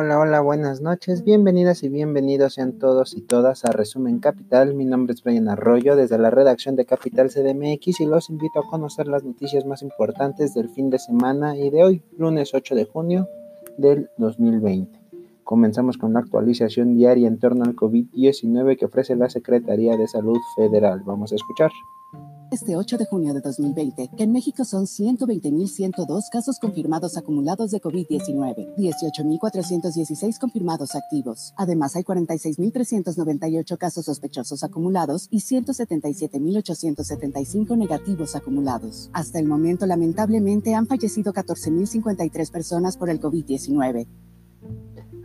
Hola, hola, buenas noches. Bienvenidas y bienvenidos sean todos y todas a Resumen Capital. Mi nombre es Brian Arroyo desde la redacción de Capital CDMX y los invito a conocer las noticias más importantes del fin de semana y de hoy, lunes 8 de junio del 2020. Comenzamos con la actualización diaria en torno al COVID-19 que ofrece la Secretaría de Salud Federal. Vamos a escuchar. Este 8 de junio de 2020, que en México son 120.102 casos confirmados acumulados de COVID-19, 18.416 confirmados activos. Además, hay 46.398 casos sospechosos acumulados y 177.875 negativos acumulados. Hasta el momento, lamentablemente, han fallecido 14.053 personas por el COVID-19.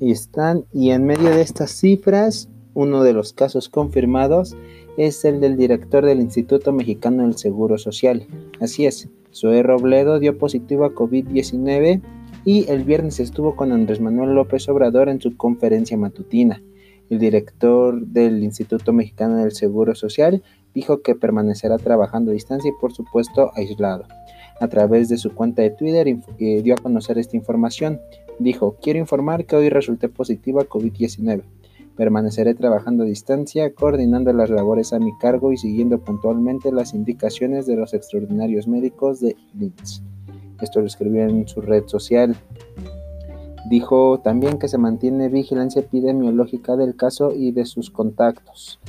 Ahí están, y en medio de estas cifras, uno de los casos confirmados es el del director del Instituto Mexicano del Seguro Social. Así es, Zoe Robledo dio positivo a COVID-19 y el viernes estuvo con Andrés Manuel López Obrador en su conferencia matutina. El director del Instituto Mexicano del Seguro Social dijo que permanecerá trabajando a distancia y por supuesto aislado. A través de su cuenta de Twitter eh, dio a conocer esta información. Dijo, quiero informar que hoy resulté positivo a COVID-19. Permaneceré trabajando a distancia, coordinando las labores a mi cargo y siguiendo puntualmente las indicaciones de los extraordinarios médicos de LITS. Esto lo escribió en su red social. Dijo también que se mantiene vigilancia epidemiológica del caso y de sus contactos.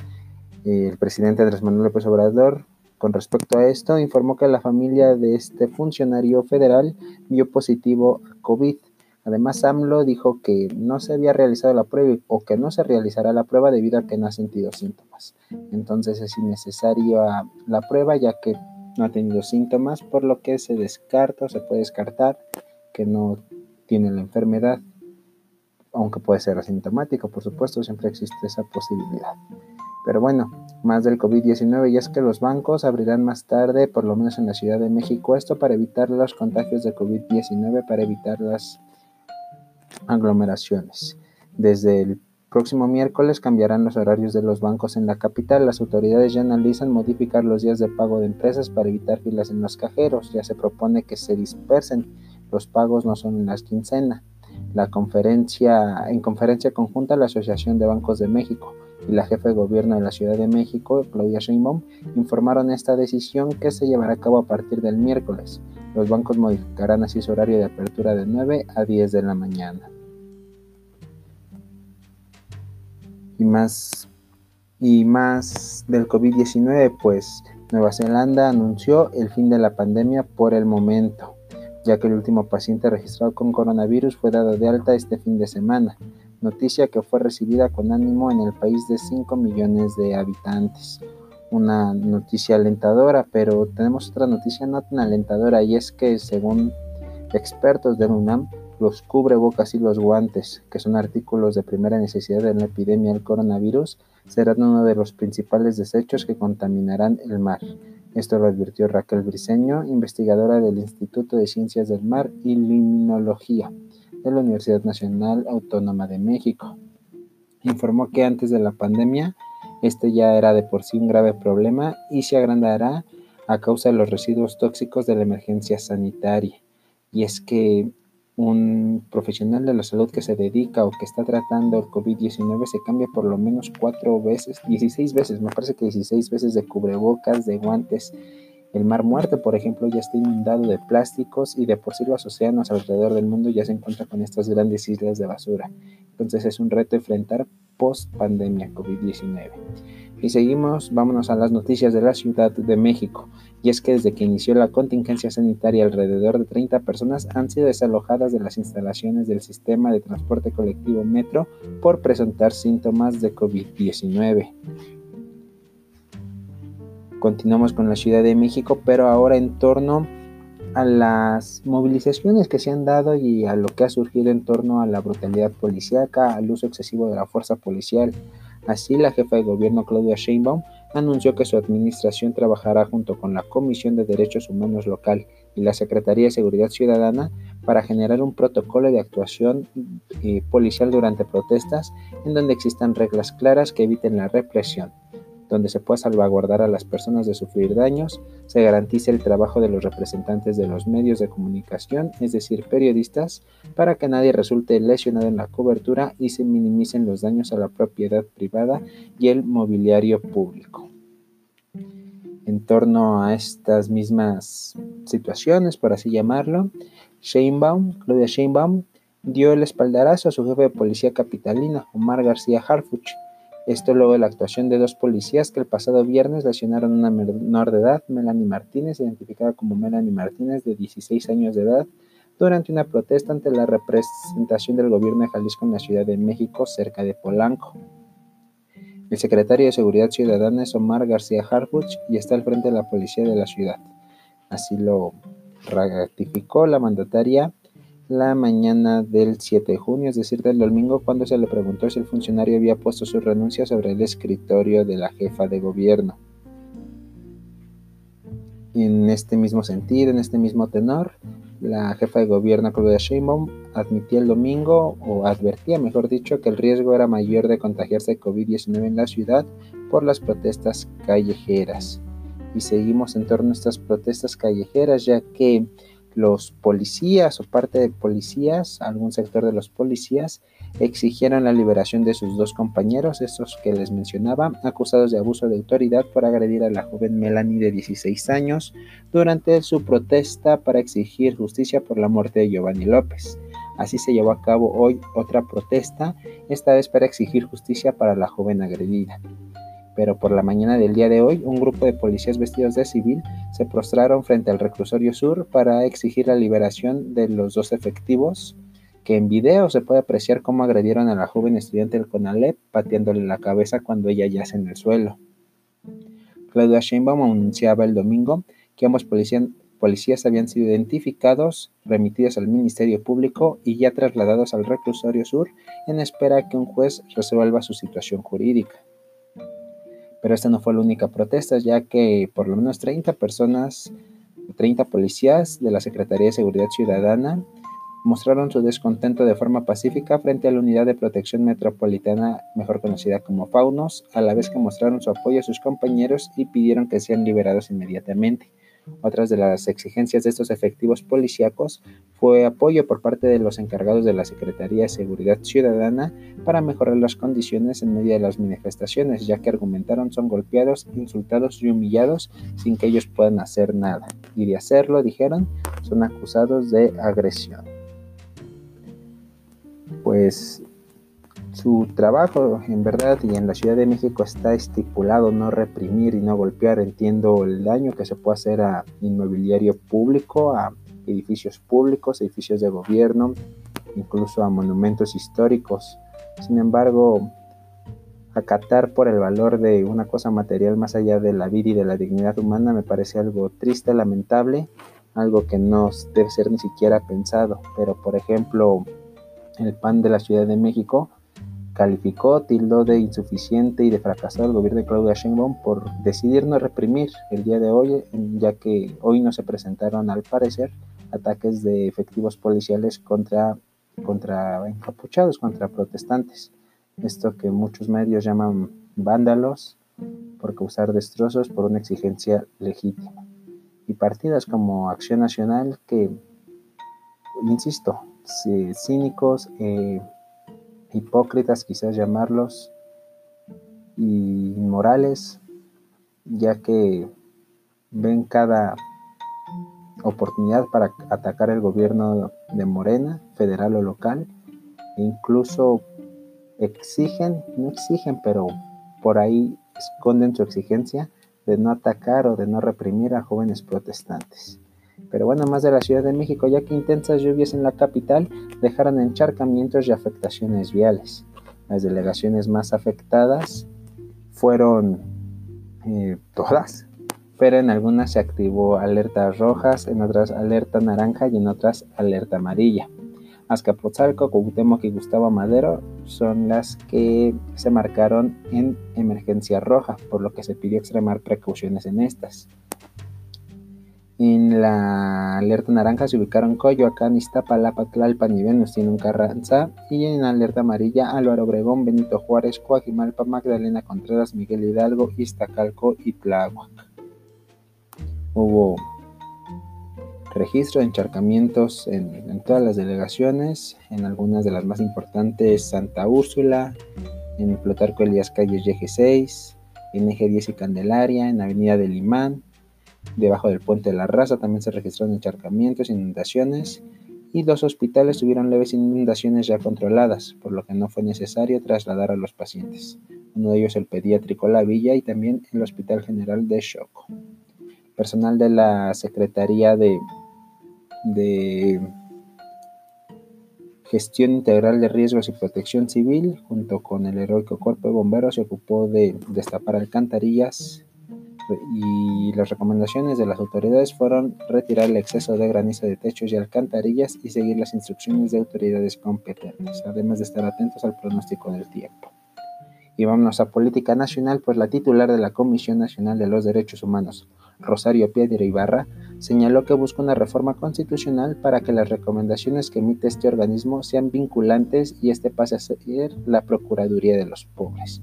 El presidente Andrés Manuel López Obrador, con respecto a esto, informó que la familia de este funcionario federal dio positivo a COVID Además, AMLO dijo que no se había realizado la prueba o que no se realizará la prueba debido a que no ha sentido síntomas. Entonces es innecesaria la prueba ya que no ha tenido síntomas, por lo que se descarta o se puede descartar que no tiene la enfermedad, aunque puede ser asintomático, por supuesto, siempre existe esa posibilidad. Pero bueno, más del COVID-19 y es que los bancos abrirán más tarde, por lo menos en la Ciudad de México, esto para evitar los contagios de COVID-19, para evitar las aglomeraciones. Desde el próximo miércoles cambiarán los horarios de los bancos en la capital. Las autoridades ya analizan modificar los días de pago de empresas para evitar filas en los cajeros. Ya se propone que se dispersen. Los pagos no son en las quincenas. La conferencia, en conferencia conjunta, la Asociación de Bancos de México y la jefa de gobierno de la Ciudad de México, Claudia Sheinbaum, informaron esta decisión que se llevará a cabo a partir del miércoles. Los bancos modificarán así su horario de apertura de 9 a 10 de la mañana. Y más, y más del COVID-19, pues Nueva Zelanda anunció el fin de la pandemia por el momento, ya que el último paciente registrado con coronavirus fue dado de alta este fin de semana noticia que fue recibida con ánimo en el país de 5 millones de habitantes. Una noticia alentadora, pero tenemos otra noticia no tan alentadora y es que según expertos del UNAM, los cubrebocas y los guantes, que son artículos de primera necesidad en la epidemia del coronavirus, serán uno de los principales desechos que contaminarán el mar. Esto lo advirtió Raquel Briceño, investigadora del Instituto de Ciencias del Mar y Limnología de la Universidad Nacional Autónoma de México. Informó que antes de la pandemia este ya era de por sí un grave problema y se agrandará a causa de los residuos tóxicos de la emergencia sanitaria. Y es que un profesional de la salud que se dedica o que está tratando el COVID-19 se cambia por lo menos cuatro veces, 16 veces, me parece que 16 veces de cubrebocas, de guantes el mar muerto, por ejemplo, ya está inundado de plásticos y de por sí los océanos alrededor del mundo ya se encuentran con estas grandes islas de basura. Entonces es un reto enfrentar post pandemia COVID-19. Y seguimos, vámonos a las noticias de la Ciudad de México. Y es que desde que inició la contingencia sanitaria, alrededor de 30 personas han sido desalojadas de las instalaciones del sistema de transporte colectivo Metro por presentar síntomas de COVID-19. Continuamos con la Ciudad de México, pero ahora en torno a las movilizaciones que se han dado y a lo que ha surgido en torno a la brutalidad policíaca, al uso excesivo de la fuerza policial. Así, la jefa de gobierno Claudia Sheinbaum anunció que su administración trabajará junto con la Comisión de Derechos Humanos local y la Secretaría de Seguridad Ciudadana para generar un protocolo de actuación eh, policial durante protestas en donde existan reglas claras que eviten la represión. Donde se pueda salvaguardar a las personas de sufrir daños, se garantice el trabajo de los representantes de los medios de comunicación, es decir, periodistas, para que nadie resulte lesionado en la cobertura y se minimicen los daños a la propiedad privada y el mobiliario público. En torno a estas mismas situaciones, por así llamarlo, Claudia Sheinbaum, dio el espaldarazo a su jefe de policía capitalina, Omar García Harfuch, esto luego de la actuación de dos policías que el pasado viernes lesionaron a una menor de edad, Melanie Martínez, identificada como Melanie Martínez, de 16 años de edad, durante una protesta ante la representación del gobierno de Jalisco en la Ciudad de México, cerca de Polanco. El secretario de Seguridad Ciudadana es Omar García Harfuch y está al frente de la policía de la ciudad. Así lo ratificó la mandataria la mañana del 7 de junio, es decir, del domingo, cuando se le preguntó si el funcionario había puesto su renuncia sobre el escritorio de la jefa de gobierno. En este mismo sentido, en este mismo tenor, la jefa de gobierno Claudia Sheinbaum admitía el domingo, o advertía, mejor dicho, que el riesgo era mayor de contagiarse de COVID-19 en la ciudad por las protestas callejeras. Y seguimos en torno a estas protestas callejeras, ya que los policías o parte de policías, algún sector de los policías, exigieron la liberación de sus dos compañeros, estos que les mencionaba, acusados de abuso de autoridad por agredir a la joven Melanie de 16 años durante su protesta para exigir justicia por la muerte de Giovanni López. Así se llevó a cabo hoy otra protesta, esta vez para exigir justicia para la joven agredida pero por la mañana del día de hoy un grupo de policías vestidos de civil se prostraron frente al reclusorio sur para exigir la liberación de los dos efectivos que en video se puede apreciar cómo agredieron a la joven estudiante del CONALEP pateándole la cabeza cuando ella yace en el suelo. Claudia Sheinbaum anunciaba el domingo que ambos policías, policías habían sido identificados, remitidos al Ministerio Público y ya trasladados al reclusorio sur en espera que un juez resuelva su situación jurídica. Pero esta no fue la única protesta, ya que por lo menos 30 personas, 30 policías de la Secretaría de Seguridad Ciudadana mostraron su descontento de forma pacífica frente a la Unidad de Protección Metropolitana, mejor conocida como Faunos, a la vez que mostraron su apoyo a sus compañeros y pidieron que sean liberados inmediatamente. Otras de las exigencias de estos efectivos policíacos fue apoyo por parte de los encargados de la Secretaría de Seguridad Ciudadana para mejorar las condiciones en medio de las manifestaciones, ya que argumentaron son golpeados, insultados y humillados sin que ellos puedan hacer nada. Y de hacerlo, dijeron, son acusados de agresión. Pues su trabajo, en verdad, y en la Ciudad de México está estipulado no reprimir y no golpear. Entiendo el daño que se puede hacer a inmobiliario público, a edificios públicos, edificios de gobierno, incluso a monumentos históricos. Sin embargo, acatar por el valor de una cosa material más allá de la vida y de la dignidad humana me parece algo triste, lamentable, algo que no debe ser ni siquiera pensado. Pero, por ejemplo, el PAN de la Ciudad de México calificó, tildó de insuficiente y de fracasado el gobierno de Claudia Sheinbaum por decidir no reprimir el día de hoy, ya que hoy no se presentaron, al parecer, ataques de efectivos policiales contra, contra encapuchados, contra protestantes. Esto que muchos medios llaman vándalos por causar destrozos por una exigencia legítima. Y partidas como Acción Nacional que, insisto, cínicos, eh, hipócritas quizás llamarlos, y inmorales, ya que ven cada oportunidad para atacar el gobierno de Morena, federal o local, e incluso exigen, no exigen, pero por ahí esconden su exigencia de no atacar o de no reprimir a jóvenes protestantes. Pero bueno, más de la Ciudad de México, ya que intensas lluvias en la capital dejaron encharcamientos y afectaciones viales. Las delegaciones más afectadas fueron eh, todas, pero en algunas se activó alertas rojas, en otras alerta naranja y en otras alerta amarilla. Azcapotzalco, Cuauhtémoc y Gustavo Madero son las que se marcaron en emergencia roja, por lo que se pidió extremar precauciones en estas. En la alerta naranja se ubicaron Coyoacán, Iztapalapa, Tlalpan y Venustiano Carranza. Y en alerta amarilla Álvaro Obregón, Benito Juárez, Coajimalpa, Magdalena Contreras, Miguel Hidalgo, Iztacalco y Tláhuac. Hubo registro de encharcamientos en, todas las delegaciones, en algunas de las más importantes Santa Úrsula, en Plutarco Elías Calles y 6, en Eje 10 y Candelaria, en Avenida del Imán, Debajo del puente de la raza también se registraron encharcamientos, inundaciones y los hospitales tuvieron leves inundaciones ya controladas, por lo que no fue necesario trasladar a los pacientes. Uno de ellos el pediátrico La Villa y también el Hospital General de Choco. Personal de la Secretaría de, de Gestión Integral de Riesgos y Protección Civil, junto con el heroico Cuerpo de Bomberos, se ocupó de destapar alcantarillas y las recomendaciones de las autoridades fueron retirar el exceso de granizo de techos y alcantarillas y seguir las instrucciones de autoridades competentes, además de estar atentos al pronóstico del tiempo. Y vámonos a política nacional, pues la titular de la Comisión Nacional de los Derechos Humanos, Rosario Piedra Ibarra, señaló que busca una reforma constitucional para que las recomendaciones que emite este organismo sean vinculantes y este pase a ser la Procuraduría de los Pobres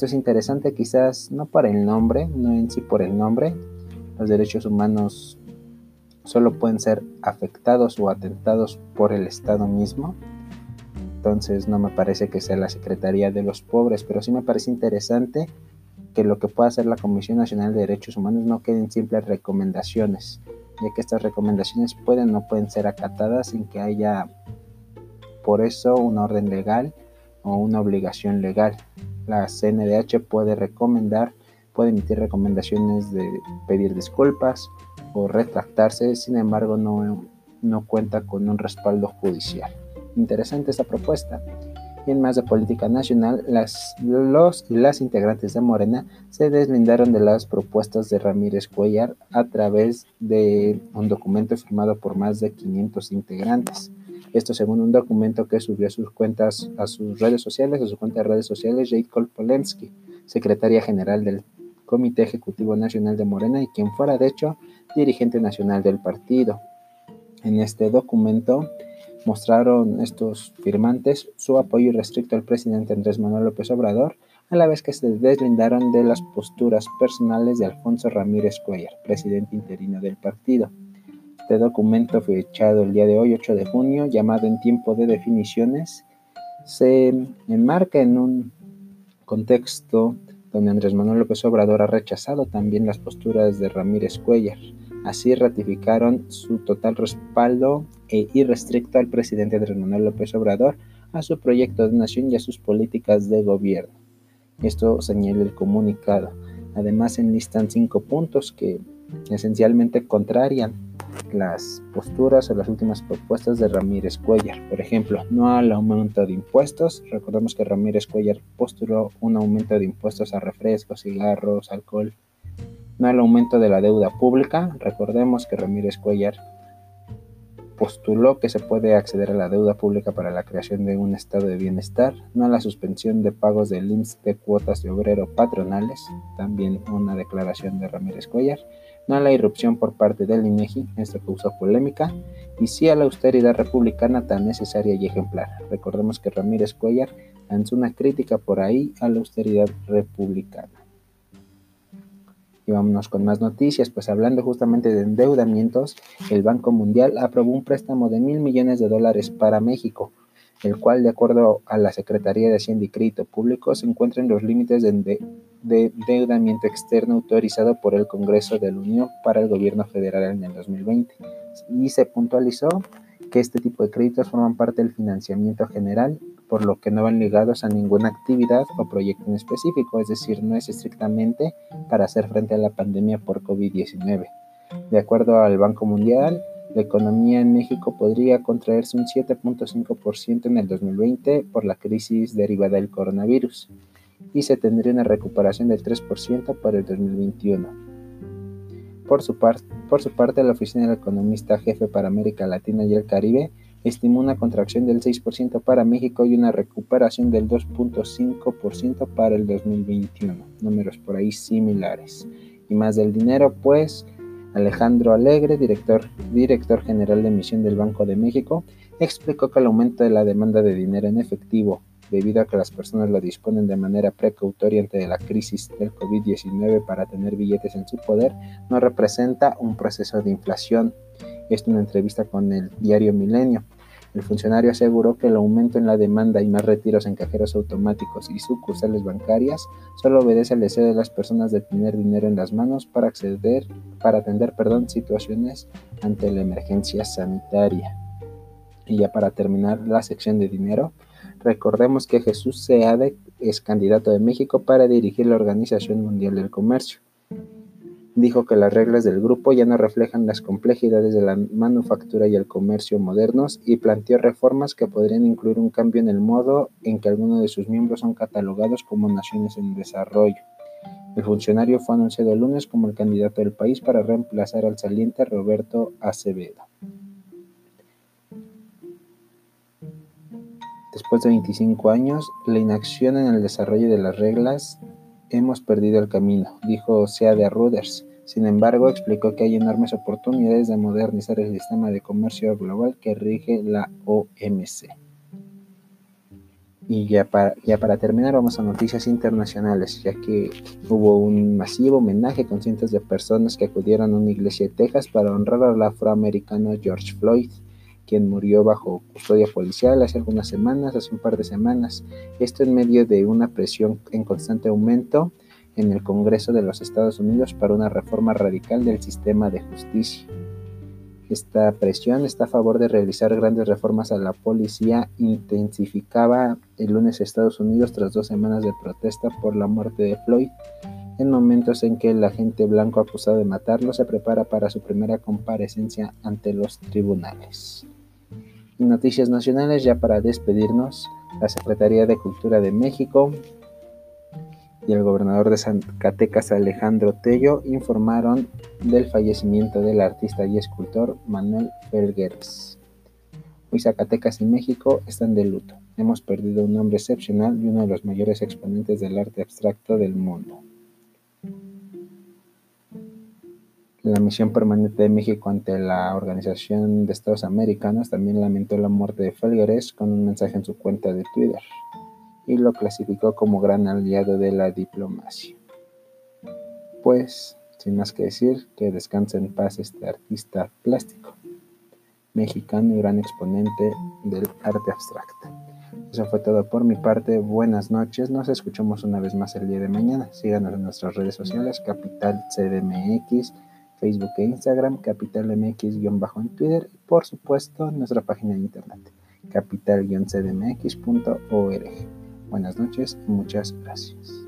es interesante quizás no por el nombre, no en sí por el nombre. Los derechos humanos solo pueden ser afectados o atentados por el Estado mismo. Entonces no me parece que sea la Secretaría de los Pobres, pero sí me parece interesante que lo que pueda hacer la Comisión Nacional de Derechos Humanos no queden simples recomendaciones, ya que estas recomendaciones pueden o no pueden ser acatadas sin que haya por eso un orden legal o una obligación legal la CNDH puede recomendar, puede emitir recomendaciones de pedir disculpas o retractarse, sin embargo no, no cuenta con un respaldo judicial. Interesante esta propuesta. Y en más de política nacional, las, los y las integrantes de Morena se deslindaron de las propuestas de Ramírez Cuellar a través de un documento firmado por más de 500 integrantes. Esto según un documento que subió a sus cuentas, a sus redes sociales, a su cuenta de redes sociales, Jade Polensky, secretaria general del Comité Ejecutivo Nacional de Morena y quien fuera de hecho dirigente nacional del partido. En este documento mostraron estos firmantes su apoyo irrestricto al presidente Andrés Manuel López Obrador, a la vez que se deslindaron de las posturas personales de Alfonso Ramírez Cuellar, presidente interino del partido. Este documento fechado el día de hoy, 8 de junio, llamado En tiempo de definiciones, se enmarca en un contexto donde Andrés Manuel López Obrador ha rechazado también las posturas de Ramírez Cuellar. Así ratificaron su total respaldo e irrestricto al presidente Andrés Manuel López Obrador, a su proyecto de nación y a sus políticas de gobierno. Esto señala el comunicado. Además enlistan cinco puntos que esencialmente contrarian las posturas o las últimas propuestas de Ramírez Cuellar. Por ejemplo, no al aumento de impuestos. Recordemos que Ramírez Cuellar postuló un aumento de impuestos a refrescos, cigarros, alcohol. No al aumento de la deuda pública. Recordemos que Ramírez Cuellar postuló que se puede acceder a la deuda pública para la creación de un estado de bienestar, no a la suspensión de pagos del IMSS de cuotas de obrero patronales, también una declaración de Ramírez Cuellar, no a la irrupción por parte del INEGI, esto causó polémica, y sí a la austeridad republicana tan necesaria y ejemplar. Recordemos que Ramírez Cuellar lanzó una crítica por ahí a la austeridad republicana. Y vámonos con más noticias, pues hablando justamente de endeudamientos, el Banco Mundial aprobó un préstamo de mil millones de dólares para México, el cual, de acuerdo a la Secretaría de Hacienda y Crédito Público, se encuentra en los límites de, endeudamiento externo autorizado por el Congreso de la Unión para el gobierno federal en el 2020. Y se puntualizó que este tipo de créditos forman parte del financiamiento general, por lo que no van ligados a ninguna actividad o proyecto en específico, es decir, no es estrictamente para hacer frente a la pandemia por COVID-19. De acuerdo al Banco Mundial, la economía en México podría contraerse un 7.5% en el 2020 por la crisis derivada del coronavirus y se tendría una recuperación del 3% para el 2021. Por su, por su parte, la Oficina del Economista Jefe para América Latina y el Caribe estimó una contracción del 6% para México y una recuperación del 2.5% para el 2021. Números por ahí similares. Y más del dinero, pues Alejandro Alegre, director, director general de emisión del Banco de México, explicó que el aumento de la demanda de dinero en efectivo, debido a que las personas lo disponen de manera precautoria ante la crisis del COVID-19 para tener billetes en su poder, no representa un proceso de inflación. Esto en una entrevista con el diario Milenio. El funcionario aseguró que el aumento en la demanda y más retiros en cajeros automáticos y sucursales bancarias solo obedece al deseo de las personas de tener dinero en las manos para acceder, para atender, perdón, situaciones ante la emergencia sanitaria. Y ya para terminar la sección de dinero, recordemos que Jesús Seade es candidato de México para dirigir la Organización Mundial del Comercio dijo que las reglas del grupo ya no reflejan las complejidades de la manufactura y el comercio modernos y planteó reformas que podrían incluir un cambio en el modo en que algunos de sus miembros son catalogados como naciones en desarrollo. El funcionario fue anunciado el lunes como el candidato del país para reemplazar al saliente Roberto Acevedo. Después de 25 años, la inacción en el desarrollo de las reglas Hemos perdido el camino, dijo Seade Ruders. Sin embargo, explicó que hay enormes oportunidades de modernizar el sistema de comercio global que rige la OMC. Y ya para, ya para terminar vamos a noticias internacionales, ya que hubo un masivo homenaje con cientos de personas que acudieron a una iglesia de Texas para honrar al afroamericano George Floyd quien murió bajo custodia policial hace algunas semanas, hace un par de semanas. Esto en medio de una presión en constante aumento en el Congreso de los Estados Unidos para una reforma radical del sistema de justicia. Esta presión está a favor de realizar grandes reformas a la policía intensificaba el lunes Estados Unidos tras dos semanas de protesta por la muerte de Floyd, en momentos en que el agente blanco acusado de matarlo se prepara para su primera comparecencia ante los tribunales noticias nacionales, ya para despedirnos, la Secretaría de Cultura de México y el gobernador de Zacatecas, Alejandro Tello, informaron del fallecimiento del artista y escultor Manuel Felgueres. Hoy Zacatecas y México están de luto. Hemos perdido un hombre excepcional y uno de los mayores exponentes del arte abstracto del mundo. La misión permanente de México ante la Organización de Estados Americanos también lamentó la muerte de Felgueres con un mensaje en su cuenta de Twitter y lo clasificó como gran aliado de la diplomacia. Pues, sin más que decir, que descanse en paz este artista plástico mexicano y gran exponente del arte abstracto. Eso fue todo por mi parte. Buenas noches. Nos escuchamos una vez más el día de mañana. Síganos en nuestras redes sociales, Capital CDMX Facebook e Instagram, Capital MX-bajo en Twitter y por supuesto nuestra página de internet, capital-cdmx.org. Buenas noches y muchas gracias.